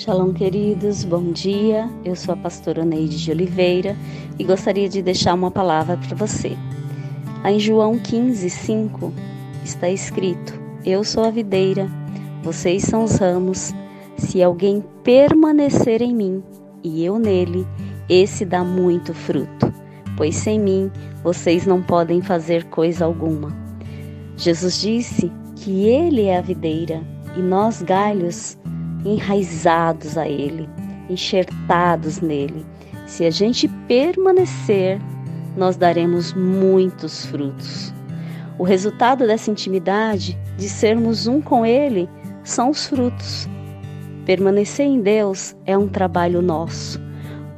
Shalom, queridos, bom dia. Eu sou a pastora Neide de Oliveira e gostaria de deixar uma palavra para você. Em João 15, 5 está escrito: Eu sou a videira, vocês são os ramos. Se alguém permanecer em mim e eu nele, esse dá muito fruto, pois sem mim vocês não podem fazer coisa alguma. Jesus disse que Ele é a videira e nós, galhos, enraizados a Ele, enxertados nele. Se a gente permanecer, nós daremos muitos frutos. O resultado dessa intimidade, de sermos um com Ele, são os frutos. Permanecer em Deus é um trabalho nosso,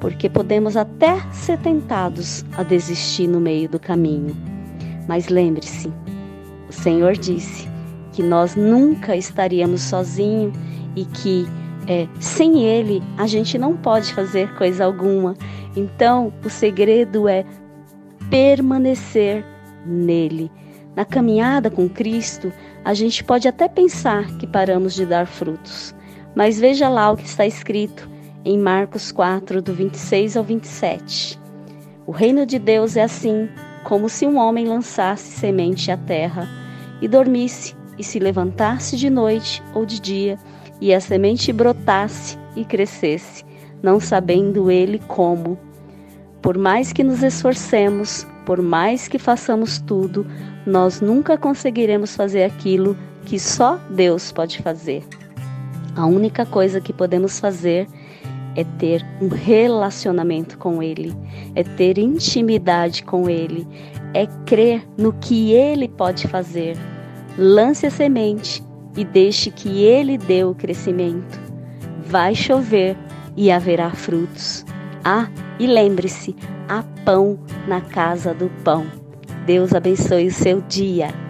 porque podemos até ser tentados a desistir no meio do caminho. Mas lembre-se, o Senhor disse que nós nunca estaríamos sozinhos e que é, sem Ele a gente não pode fazer coisa alguma. Então, o segredo é permanecer nele. Na caminhada com Cristo, a gente pode até pensar que paramos de dar frutos, mas veja lá o que está escrito em Marcos 4, do 26 ao 27. O reino de Deus é assim, como se um homem lançasse semente à terra e dormisse e se levantasse de noite ou de dia e a semente brotasse e crescesse, não sabendo ele como. Por mais que nos esforcemos, por mais que façamos tudo, nós nunca conseguiremos fazer aquilo que só Deus pode fazer. A única coisa que podemos fazer é ter um relacionamento com Ele, é ter intimidade com Ele, é crer no que Ele pode fazer. Lance a semente e deixe que Ele dê o crescimento. Vai chover e haverá frutos. Ah, e lembre-se: há pão na casa do pão. Deus abençoe o seu dia.